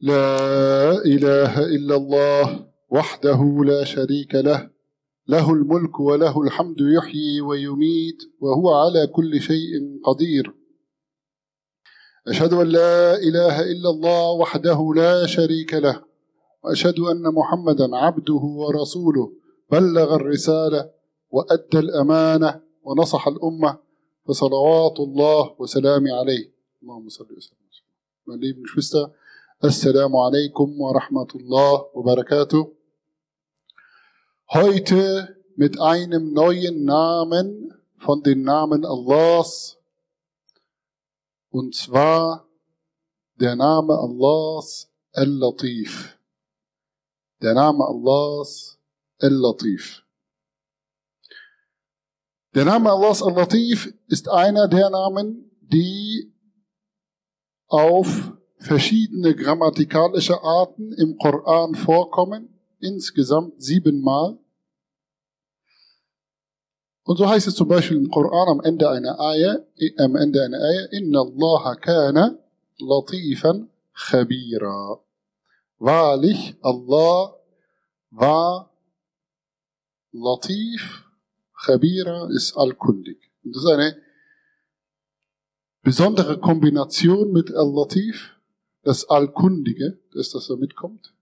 لا إله إلا الله وحده لا شريك له له الملك وله الحمد يحيي ويميت وهو على كل شيء قدير. أشهد أن لا إله إلا الله وحده لا شريك له وأشهد أن محمدا عبده ورسوله بلغ الرسالة وأدى الأمانة ونصح الأمة فصلوات الله وسلام عليه. اللهم صل وسلم. meine Assalamu alaikum wa rahmatullah wa barakatuh. Heute mit einem neuen Namen von den Namen Allahs. Und zwar der Name Allahs Al-Latif. Der Name Allahs Al-Latif. Der Name Allahs Al-Latif ist einer der Namen, die auf verschiedene grammatikalische Arten im Koran vorkommen, insgesamt siebenmal. Und so heißt es zum Beispiel im Koran am Ende einer Ayah, am Ende einer Ayah, Inna Allah kana latifan khabira. Wahrlich, Allah war latif, khabira ist allkundig. Und das ist eine besondere Kombination mit Al-Latif, das Allkundige, das das da mitkommt,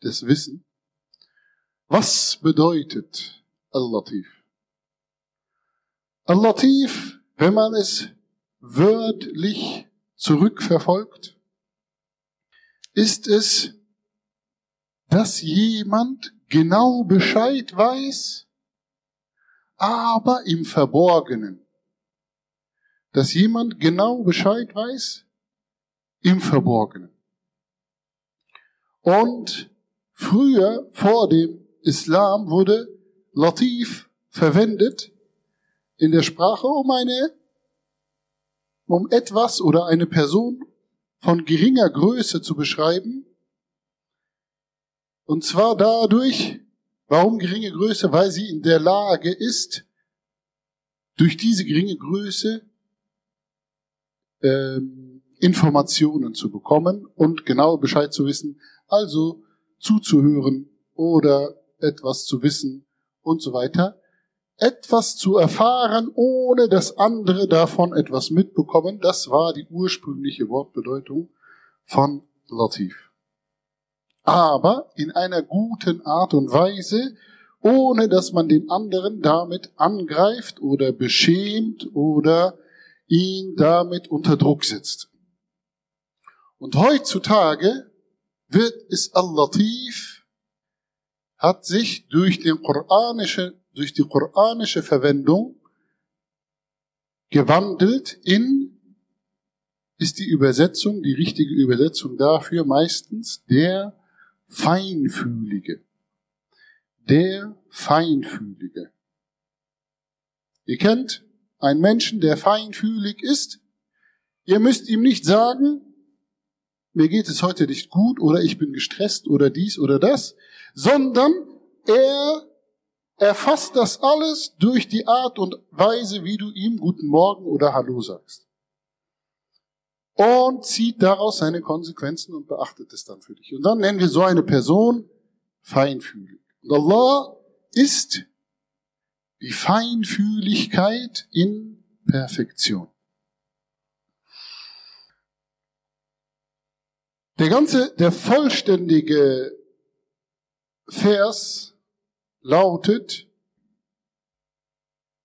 das Wissen. Was bedeutet Al-Latif? Al-Latif, wenn man es wörtlich zurückverfolgt, ist es, dass jemand genau Bescheid weiß, aber im Verborgenen. Dass jemand genau Bescheid weiß, im Verborgenen. Und früher, vor dem Islam, wurde Latif verwendet in der Sprache, um eine, um etwas oder eine Person von geringer Größe zu beschreiben. Und zwar dadurch, warum geringe Größe? Weil sie in der Lage ist, durch diese geringe Größe ähm, Informationen zu bekommen und genau Bescheid zu wissen, also zuzuhören oder etwas zu wissen und so weiter. Etwas zu erfahren, ohne dass andere davon etwas mitbekommen, das war die ursprüngliche Wortbedeutung von Latif. Aber in einer guten Art und Weise, ohne dass man den anderen damit angreift oder beschämt oder ihn damit unter Druck setzt. Und heutzutage wird es Al-Latif, hat sich durch, den quranische, durch die quranische Verwendung gewandelt in, ist die Übersetzung, die richtige Übersetzung dafür meistens der Feinfühlige. Der Feinfühlige. Ihr kennt einen Menschen, der feinfühlig ist. Ihr müsst ihm nicht sagen, mir geht es heute nicht gut oder ich bin gestresst oder dies oder das, sondern er erfasst das alles durch die Art und Weise, wie du ihm guten Morgen oder Hallo sagst. Und zieht daraus seine Konsequenzen und beachtet es dann für dich. Und dann nennen wir so eine Person feinfühlig. Und Allah ist die Feinfühligkeit in Perfektion. Der ganze, der vollständige Vers lautet,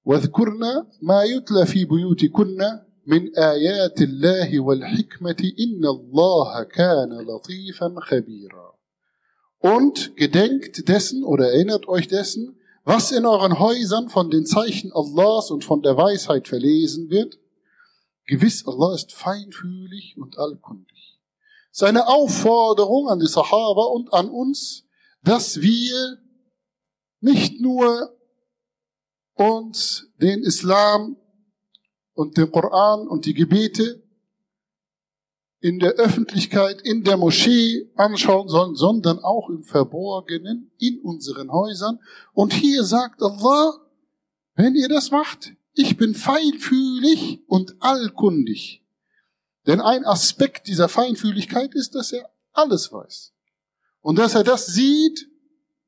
واذكرن ما يتلى في بيوتكن من آيات الله والحكمة إن الله كان لطيفا خبيرا. Und gedenkt dessen oder erinnert euch dessen, was in euren Häusern von den Zeichen Allahs und von der Weisheit verlesen wird. Gewiss, Allah ist feinfühlig und allkundig. Seine Aufforderung an die Sahaba und an uns, dass wir nicht nur uns den Islam und den Koran und die Gebete in der Öffentlichkeit, in der Moschee anschauen sollen, sondern auch im Verborgenen, in unseren Häusern. Und hier sagt Allah, wenn ihr das macht, ich bin feinfühlig und allkundig. Denn ein Aspekt dieser Feinfühligkeit ist, dass er alles weiß. Und dass er das sieht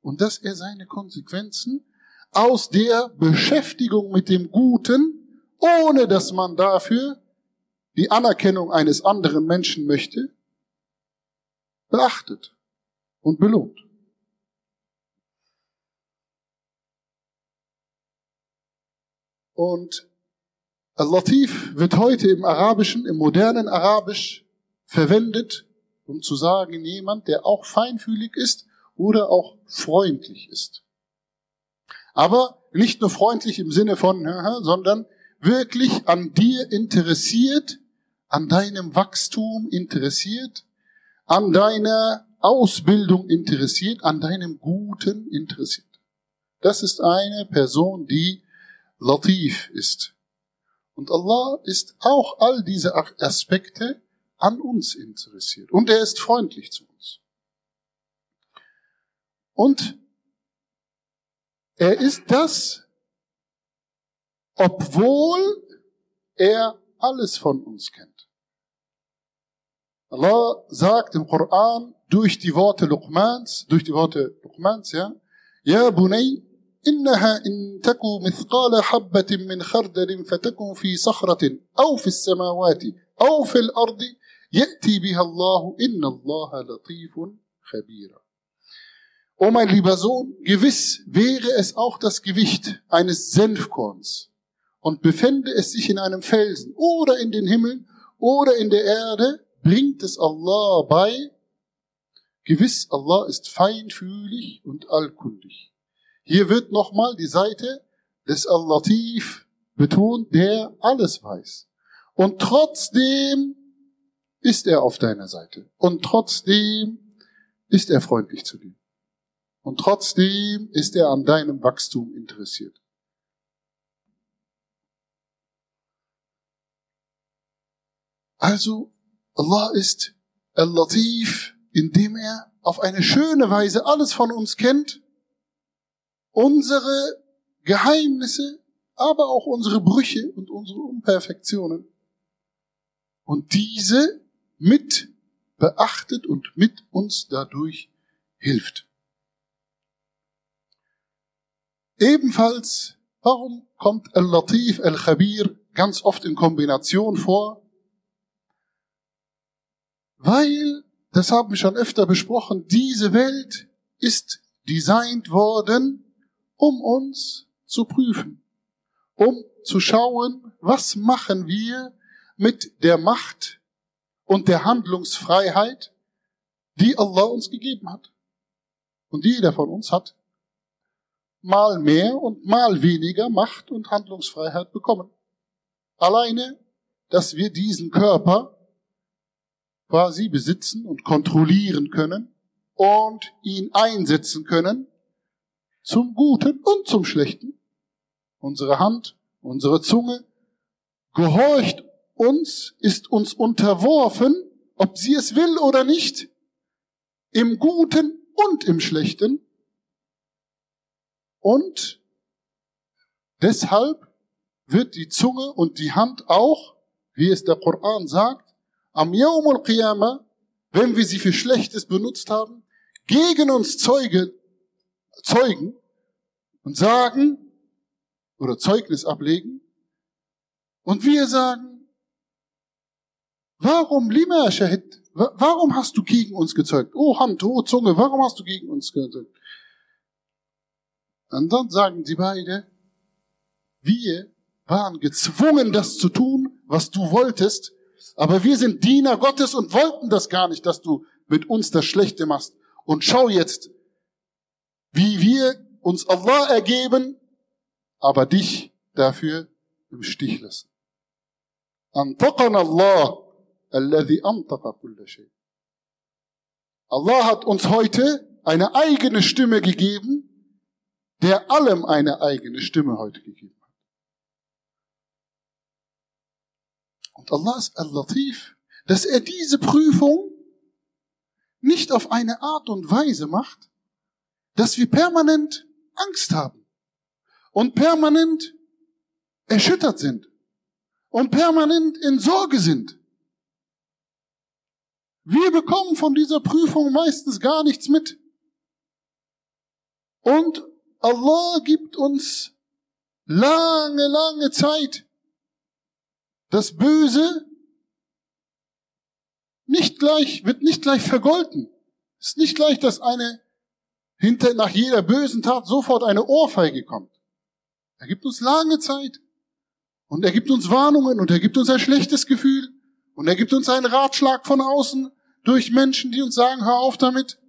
und dass er seine Konsequenzen aus der Beschäftigung mit dem Guten, ohne dass man dafür die Anerkennung eines anderen Menschen möchte, beachtet und belohnt. Und Al-Latif wird heute im Arabischen, im modernen Arabisch verwendet, um zu sagen, jemand, der auch feinfühlig ist oder auch freundlich ist. Aber nicht nur freundlich im Sinne von, sondern wirklich an dir interessiert, an deinem Wachstum interessiert, an deiner Ausbildung interessiert, an deinem Guten interessiert. Das ist eine Person, die Latif ist. Und Allah ist auch all diese Aspekte an uns interessiert. Und er ist freundlich zu uns. Und er ist das, obwohl er alles von uns kennt. Allah sagt im Koran durch die Worte Luqmans, durch die Worte Luqmans, ja, Ja Bunay, إنها إن تكو مثقال حبة من خردل فتكن في صخرة أو في السماوات أو في الأرض يأتي بها الله إن الله لطيف خبير O mein lieber Sohn, gewiss wäre es auch das Gewicht eines Senfkorns und befände es sich in einem Felsen oder in den Himmeln oder in der Erde, bringt es Allah bei. Gewiss, Allah ist feinfühlig und allkundig. Hier wird nochmal die Seite des Al-Latif betont, der alles weiß. Und trotzdem ist er auf deiner Seite. Und trotzdem ist er freundlich zu dir. Und trotzdem ist er an deinem Wachstum interessiert. Also, Allah ist Al-Latif, indem er auf eine schöne Weise alles von uns kennt unsere Geheimnisse, aber auch unsere Brüche und unsere Unperfektionen. Und diese mit beachtet und mit uns dadurch hilft. Ebenfalls, warum kommt Al-Latif, Al-Khabir ganz oft in Kombination vor? Weil, das haben wir schon öfter besprochen, diese Welt ist designt worden, um uns zu prüfen, um zu schauen, was machen wir mit der Macht und der Handlungsfreiheit, die Allah uns gegeben hat. Und jeder von uns hat mal mehr und mal weniger Macht und Handlungsfreiheit bekommen. Alleine, dass wir diesen Körper quasi besitzen und kontrollieren können und ihn einsetzen können, zum Guten und zum Schlechten. Unsere Hand, unsere Zunge gehorcht uns, ist uns unterworfen, ob sie es will oder nicht, im Guten und im Schlechten. Und deshalb wird die Zunge und die Hand auch, wie es der Koran sagt, am Yawm al-Qiyamah, wenn wir sie für Schlechtes benutzt haben, gegen uns Zeuge zeugen und sagen oder Zeugnis ablegen und wir sagen, warum, lima Shahid, warum hast du gegen uns gezeugt? Oh Hand, oh Zunge, warum hast du gegen uns gezeugt? Und dann sagen sie beide, wir waren gezwungen, das zu tun, was du wolltest, aber wir sind Diener Gottes und wollten das gar nicht, dass du mit uns das Schlechte machst. Und schau jetzt, wie wir uns Allah ergeben, aber dich dafür im Stich lassen. Antaqana Allah, alladhi antaqa kulla shay. Allah hat uns heute eine eigene Stimme gegeben, der allem eine eigene Stimme heute gegeben hat. Und Allah ist al-Latif, dass er diese Prüfung nicht auf eine Art und Weise macht, dass wir permanent Angst haben und permanent erschüttert sind und permanent in Sorge sind. Wir bekommen von dieser Prüfung meistens gar nichts mit. Und Allah gibt uns lange, lange Zeit, das Böse nicht gleich, wird nicht gleich vergolten. Es ist nicht gleich, dass eine hinter, nach jeder bösen Tat sofort eine Ohrfeige kommt. Er gibt uns lange Zeit. Und er gibt uns Warnungen und er gibt uns ein schlechtes Gefühl. Und er gibt uns einen Ratschlag von außen durch Menschen, die uns sagen, hör auf damit.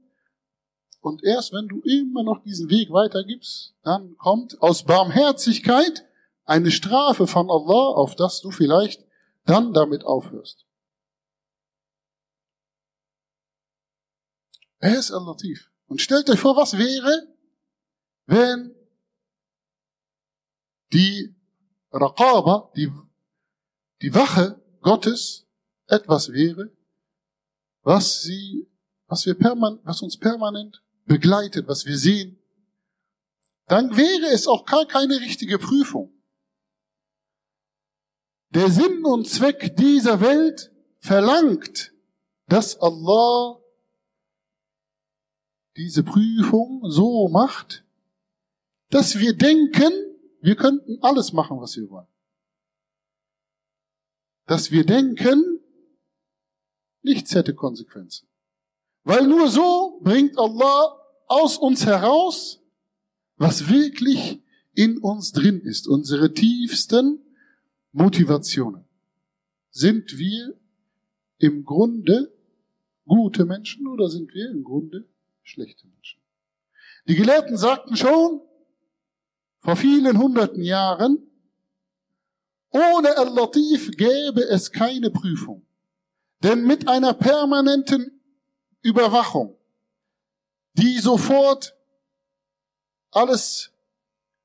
Und erst wenn du immer noch diesen Weg weitergibst, dann kommt aus Barmherzigkeit eine Strafe von Allah, auf das du vielleicht dann damit aufhörst. Er ist Al-Latif. Und stellt euch vor, was wäre, wenn die Raqaba, die, die Wache Gottes etwas wäre, was sie, was wir permanent, was uns permanent begleitet, was wir sehen, dann wäre es auch gar keine richtige Prüfung. Der Sinn und Zweck dieser Welt verlangt, dass Allah diese Prüfung so macht, dass wir denken, wir könnten alles machen, was wir wollen. Dass wir denken, nichts hätte Konsequenzen. Weil nur so bringt Allah aus uns heraus, was wirklich in uns drin ist. Unsere tiefsten Motivationen. Sind wir im Grunde gute Menschen oder sind wir im Grunde schlechte Menschen. Die Gelehrten sagten schon vor vielen hunderten Jahren, ohne Al-Latif gäbe es keine Prüfung. Denn mit einer permanenten Überwachung, die sofort alles,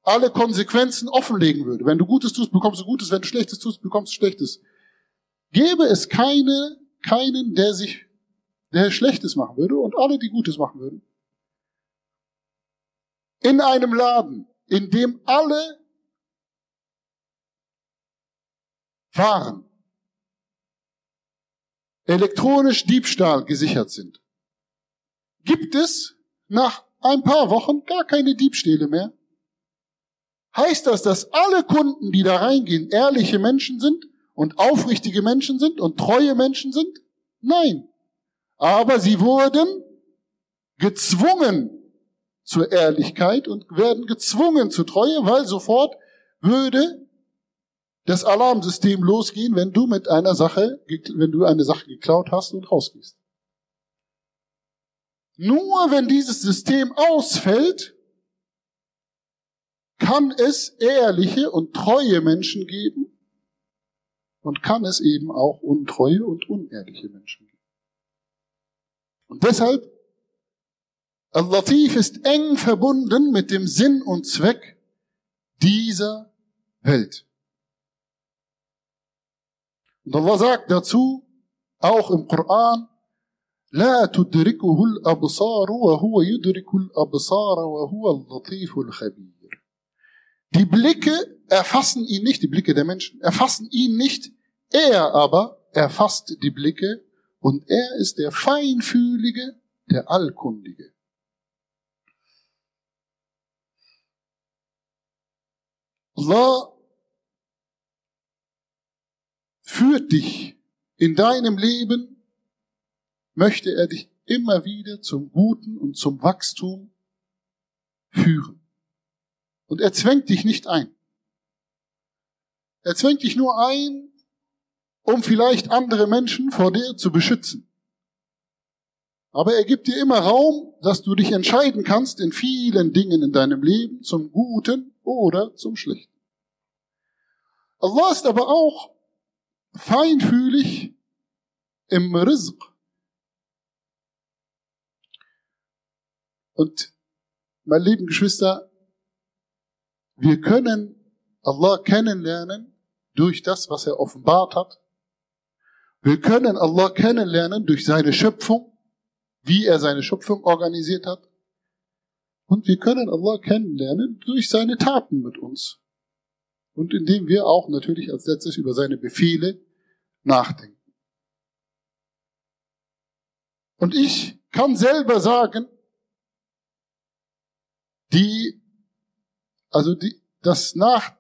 alle Konsequenzen offenlegen würde. Wenn du Gutes tust, bekommst du Gutes. Wenn du Schlechtes tust, bekommst du Schlechtes. Gäbe es keine, keinen, der sich der Schlechtes machen würde und alle, die Gutes machen würden. In einem Laden, in dem alle Waren elektronisch Diebstahl gesichert sind, gibt es nach ein paar Wochen gar keine Diebstähle mehr. Heißt das, dass alle Kunden, die da reingehen, ehrliche Menschen sind und aufrichtige Menschen sind und treue Menschen sind? Nein. Aber sie wurden gezwungen zur Ehrlichkeit und werden gezwungen zur Treue, weil sofort würde das Alarmsystem losgehen, wenn du mit einer Sache, wenn du eine Sache geklaut hast und rausgehst. Nur wenn dieses System ausfällt, kann es ehrliche und treue Menschen geben und kann es eben auch untreue und unehrliche Menschen geben. Und deshalb, Al-Latif ist eng verbunden mit dem Sinn und Zweck dieser Welt. Und Allah sagt dazu, auch im Koran, لا تدركه الأبصار وهو يدرك الأبصار وهو اللطيف الخبير. Die Blicke erfassen ihn nicht, die Blicke der Menschen erfassen ihn nicht, er aber erfasst die Blicke und er ist der Feinfühlige, der Allkundige. Allah führt dich in deinem Leben, möchte er dich immer wieder zum Guten und zum Wachstum führen. Und er zwängt dich nicht ein. Er zwängt dich nur ein, um vielleicht andere Menschen vor dir zu beschützen. Aber er gibt dir immer Raum, dass du dich entscheiden kannst in vielen Dingen in deinem Leben zum Guten oder zum Schlechten. Allah ist aber auch feinfühlig im Rizq. Und, meine lieben Geschwister, wir können Allah kennenlernen durch das, was er offenbart hat wir können Allah kennenlernen durch seine Schöpfung, wie er seine Schöpfung organisiert hat. Und wir können Allah kennenlernen durch seine Taten mit uns. Und indem wir auch natürlich als letztes über seine Befehle nachdenken. Und ich kann selber sagen, die, also die, das nach,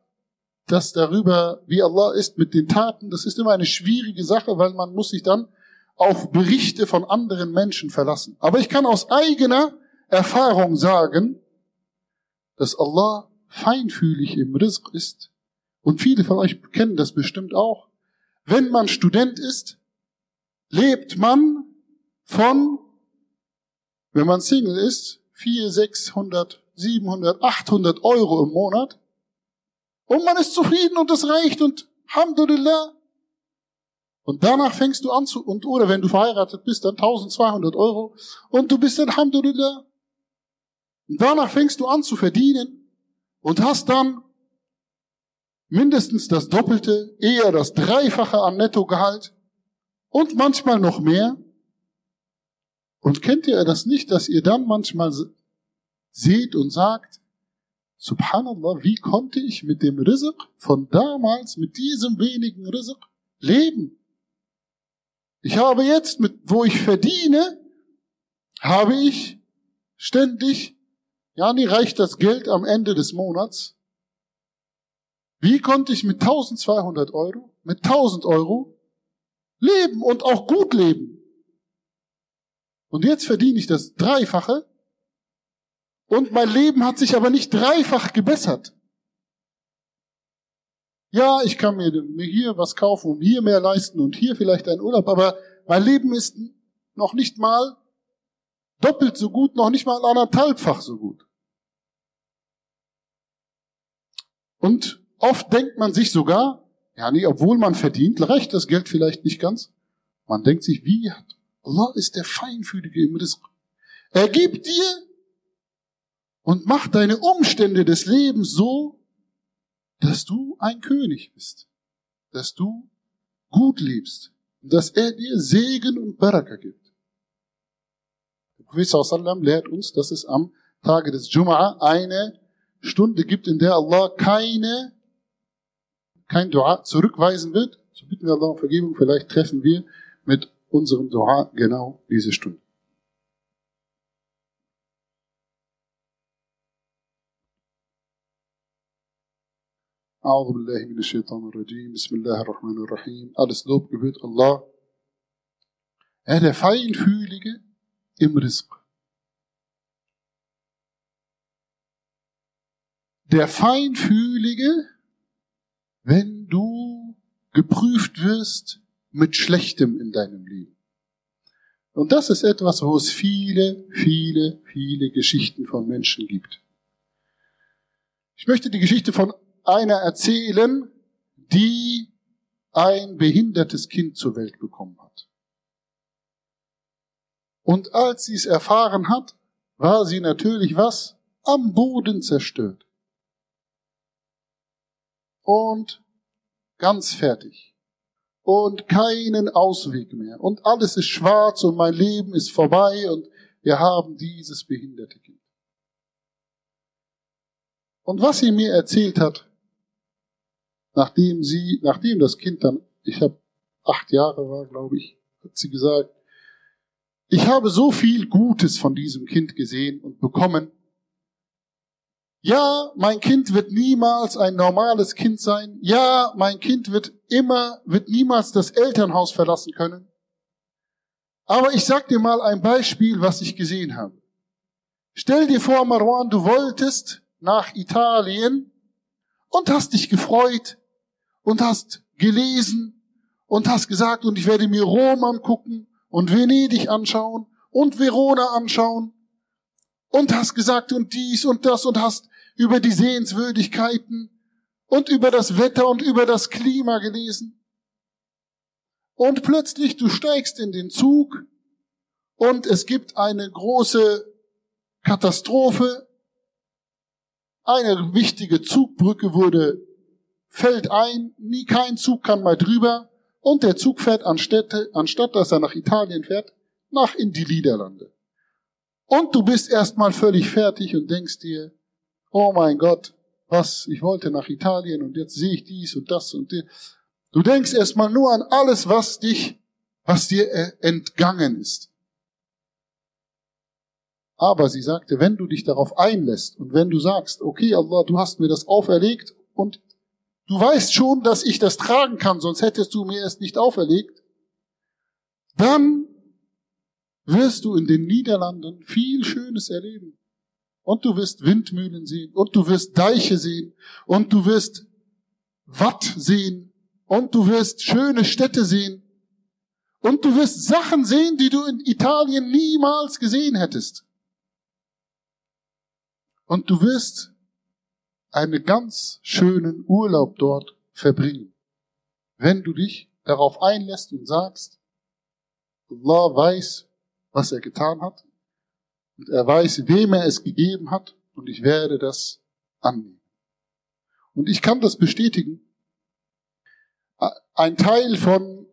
das darüber, wie Allah ist mit den Taten, das ist immer eine schwierige Sache, weil man muss sich dann auf Berichte von anderen Menschen verlassen. Aber ich kann aus eigener Erfahrung sagen, dass Allah feinfühlig im Rizq ist. Und viele von euch kennen das bestimmt auch. Wenn man Student ist, lebt man von, wenn man Single ist, 400, 600, 700, 800 Euro im Monat. Und man ist zufrieden und es reicht und Alhamdulillah. Und danach fängst du an zu, und oder wenn du verheiratet bist, dann 1200 Euro und du bist Alhamdulillah. Und danach fängst du an zu verdienen und hast dann mindestens das Doppelte, eher das Dreifache an Nettogehalt und manchmal noch mehr. Und kennt ihr das nicht, dass ihr dann manchmal seht und sagt, Subhanallah, wie konnte ich mit dem Rizq von damals, mit diesem wenigen Rizq leben? Ich habe jetzt, mit, wo ich verdiene, habe ich ständig, ja, nie reicht das Geld am Ende des Monats. Wie konnte ich mit 1200 Euro, mit 1000 Euro leben und auch gut leben? Und jetzt verdiene ich das Dreifache und mein Leben hat sich aber nicht dreifach gebessert. Ja, ich kann mir, hier was kaufen und hier mehr leisten und hier vielleicht einen Urlaub, aber mein Leben ist noch nicht mal doppelt so gut, noch nicht mal anderthalbfach so gut. Und oft denkt man sich sogar, ja, nee, obwohl man verdient, reicht das Geld vielleicht nicht ganz. Man denkt sich, wie hat Allah ist der Feinfühlige im Rizq. Er gibt dir und macht deine Umstände des Lebens so, dass du ein König bist, dass du gut lebst und dass er dir Segen und Baraka gibt. Der Prophet sallam lehrt uns, dass es am Tage des Jum'a eine Stunde gibt, in der Allah keine, kein Dua zurückweisen wird. So bitten wir Allah um Vergebung. Vielleicht treffen wir mit unserem Dua genau diese Stunde. أعوذ بالله من الشيطان الرجيم بسم الله الرحمن الرحيم Alles Lob gebührt Allah. Er der Feinfühlige im Rizq. Der Feinfühlige, wenn du geprüft wirst mit Schlechtem in deinem Leben. Und das ist etwas, wo es viele, viele, viele Geschichten von Menschen gibt. Ich möchte die Geschichte von einer erzählen, die ein behindertes Kind zur Welt bekommen hat. Und als sie es erfahren hat, war sie natürlich was? Am Boden zerstört. Und ganz fertig. Und keinen Ausweg mehr. Und alles ist schwarz und mein Leben ist vorbei und wir haben dieses behinderte Kind. Und was sie mir erzählt hat, nachdem sie, nachdem das Kind dann, ich habe acht Jahre war, glaube ich, hat sie gesagt, ich habe so viel Gutes von diesem Kind gesehen und bekommen. Ja, mein Kind wird niemals ein normales Kind sein. Ja, mein Kind wird immer, wird niemals das Elternhaus verlassen können. Aber ich sag dir mal ein Beispiel, was ich gesehen habe. Stell dir vor, Marwan, du wolltest nach Italien und hast dich gefreut, und hast gelesen und hast gesagt, und ich werde mir Rom angucken und Venedig anschauen und Verona anschauen und hast gesagt und dies und das und hast über die Sehenswürdigkeiten und über das Wetter und über das Klima gelesen. Und plötzlich du steigst in den Zug und es gibt eine große Katastrophe. Eine wichtige Zugbrücke wurde fällt ein, nie kein Zug kann mal drüber und der Zug fährt anstatt, anstatt dass er nach Italien fährt, nach in die Niederlande. Und du bist erstmal völlig fertig und denkst dir, oh mein Gott, was, ich wollte nach Italien und jetzt sehe ich dies und das und das. Du denkst erstmal nur an alles, was dich, was dir äh, entgangen ist. Aber sie sagte, wenn du dich darauf einlässt und wenn du sagst, okay, Allah, du hast mir das auferlegt und du weißt schon, dass ich das tragen kann, sonst hättest du mir es nicht auferlegt, dann wirst du in den Niederlanden viel Schönes erleben. Und du wirst Windmühlen sehen, und du wirst Deiche sehen, und du wirst Watt sehen, und du wirst schöne Städte sehen, und du wirst Sachen sehen, die du in Italien niemals gesehen hättest. Und du wirst einen ganz schönen Urlaub dort verbringen, wenn du dich darauf einlässt und sagst, Allah weiß, was er getan hat, und er weiß, wem er es gegeben hat, und ich werde das annehmen. Und ich kann das bestätigen. Ein Teil von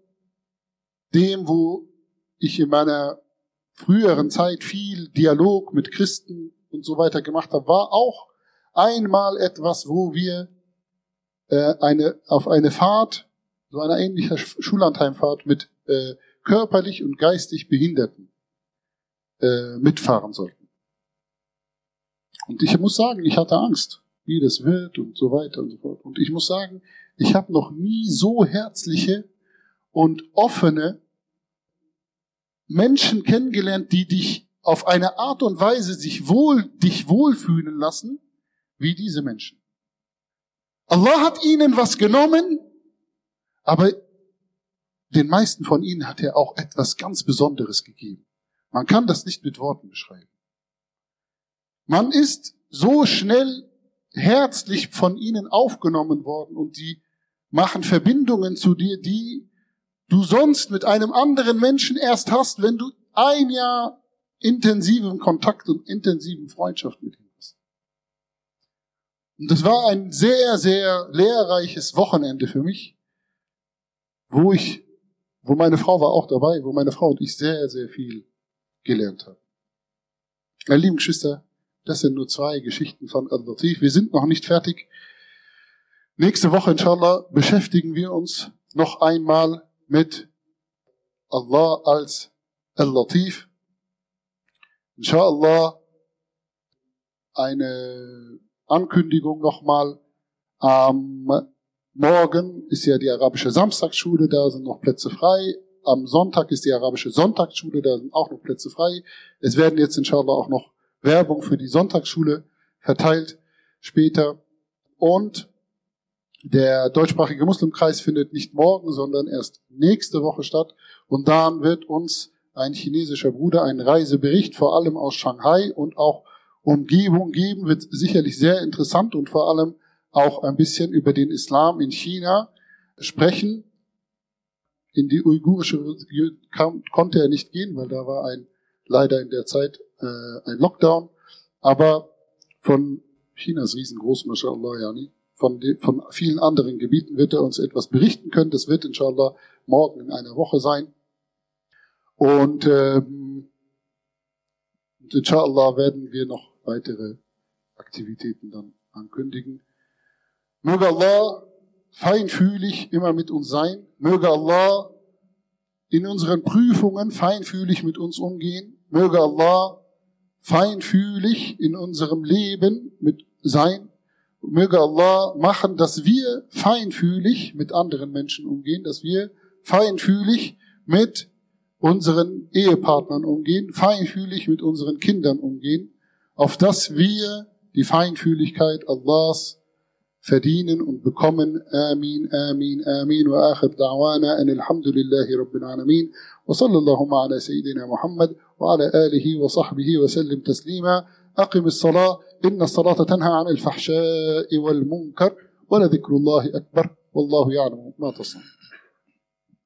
dem, wo ich in meiner früheren Zeit viel Dialog mit Christen und so weiter gemacht habe, war auch einmal etwas, wo wir äh, eine, auf eine Fahrt, so eine ähnliche Schullandheimfahrt mit äh, körperlich und geistig Behinderten äh, mitfahren sollten. Und ich muss sagen, ich hatte Angst, wie das wird und so weiter und so fort. Und ich muss sagen, ich habe noch nie so herzliche und offene Menschen kennengelernt, die dich auf eine Art und Weise sich wohl, dich wohlfühlen lassen, wie diese Menschen. Allah hat ihnen was genommen, aber den meisten von ihnen hat er auch etwas ganz Besonderes gegeben. Man kann das nicht mit Worten beschreiben. Man ist so schnell herzlich von ihnen aufgenommen worden und die machen Verbindungen zu dir, die du sonst mit einem anderen Menschen erst hast, wenn du ein Jahr intensiven Kontakt und intensiven Freundschaft mit ihm das war ein sehr, sehr lehrreiches Wochenende für mich, wo ich, wo meine Frau war auch dabei, wo meine Frau und ich sehr, sehr viel gelernt haben. Meine lieben Geschwister, das sind nur zwei Geschichten von Al-Latif. Wir sind noch nicht fertig. Nächste Woche, inshallah, beschäftigen wir uns noch einmal mit Allah als Al-Latif. Inshallah eine Ankündigung nochmal. Am Morgen ist ja die arabische Samstagsschule, da sind noch Plätze frei. Am Sonntag ist die arabische Sonntagsschule, da sind auch noch Plätze frei. Es werden jetzt inshallah auch noch Werbung für die Sonntagsschule verteilt später. Und der deutschsprachige Muslimkreis findet nicht morgen, sondern erst nächste Woche statt. Und dann wird uns ein chinesischer Bruder einen Reisebericht vor allem aus Shanghai und auch Umgebung geben. Wird sicherlich sehr interessant und vor allem auch ein bisschen über den Islam in China sprechen. In die uigurische konnte er nicht gehen, weil da war ein leider in der Zeit äh, ein Lockdown. Aber von Chinas riesengroß, mashallah, yani, von, die, von vielen anderen Gebieten wird er uns etwas berichten können. Das wird inshallah morgen in einer Woche sein. Und ähm, inshallah werden wir noch weitere Aktivitäten dann ankündigen. Möge Allah feinfühlig immer mit uns sein. Möge Allah in unseren Prüfungen feinfühlig mit uns umgehen. Möge Allah feinfühlig in unserem Leben mit sein. Möge Allah machen, dass wir feinfühlig mit anderen Menschen umgehen, dass wir feinfühlig mit unseren Ehepartnern umgehen, feinfühlig mit unseren Kindern umgehen, auf dass wir die Feinfühligkeit Allahs verdienen und bekommen. Amin, Amin, Amin. Wa akhir da'wana an alhamdulillahi rabbil alamin. Wa sallallahu ala sayyidina Muhammad wa ala alihi wa sahbihi wa sallim taslima. أقم الصلاة إن الصلاة تنهى عن الفحشاء والمنكر ولذكر الله أكبر والله يعلم ما تصنع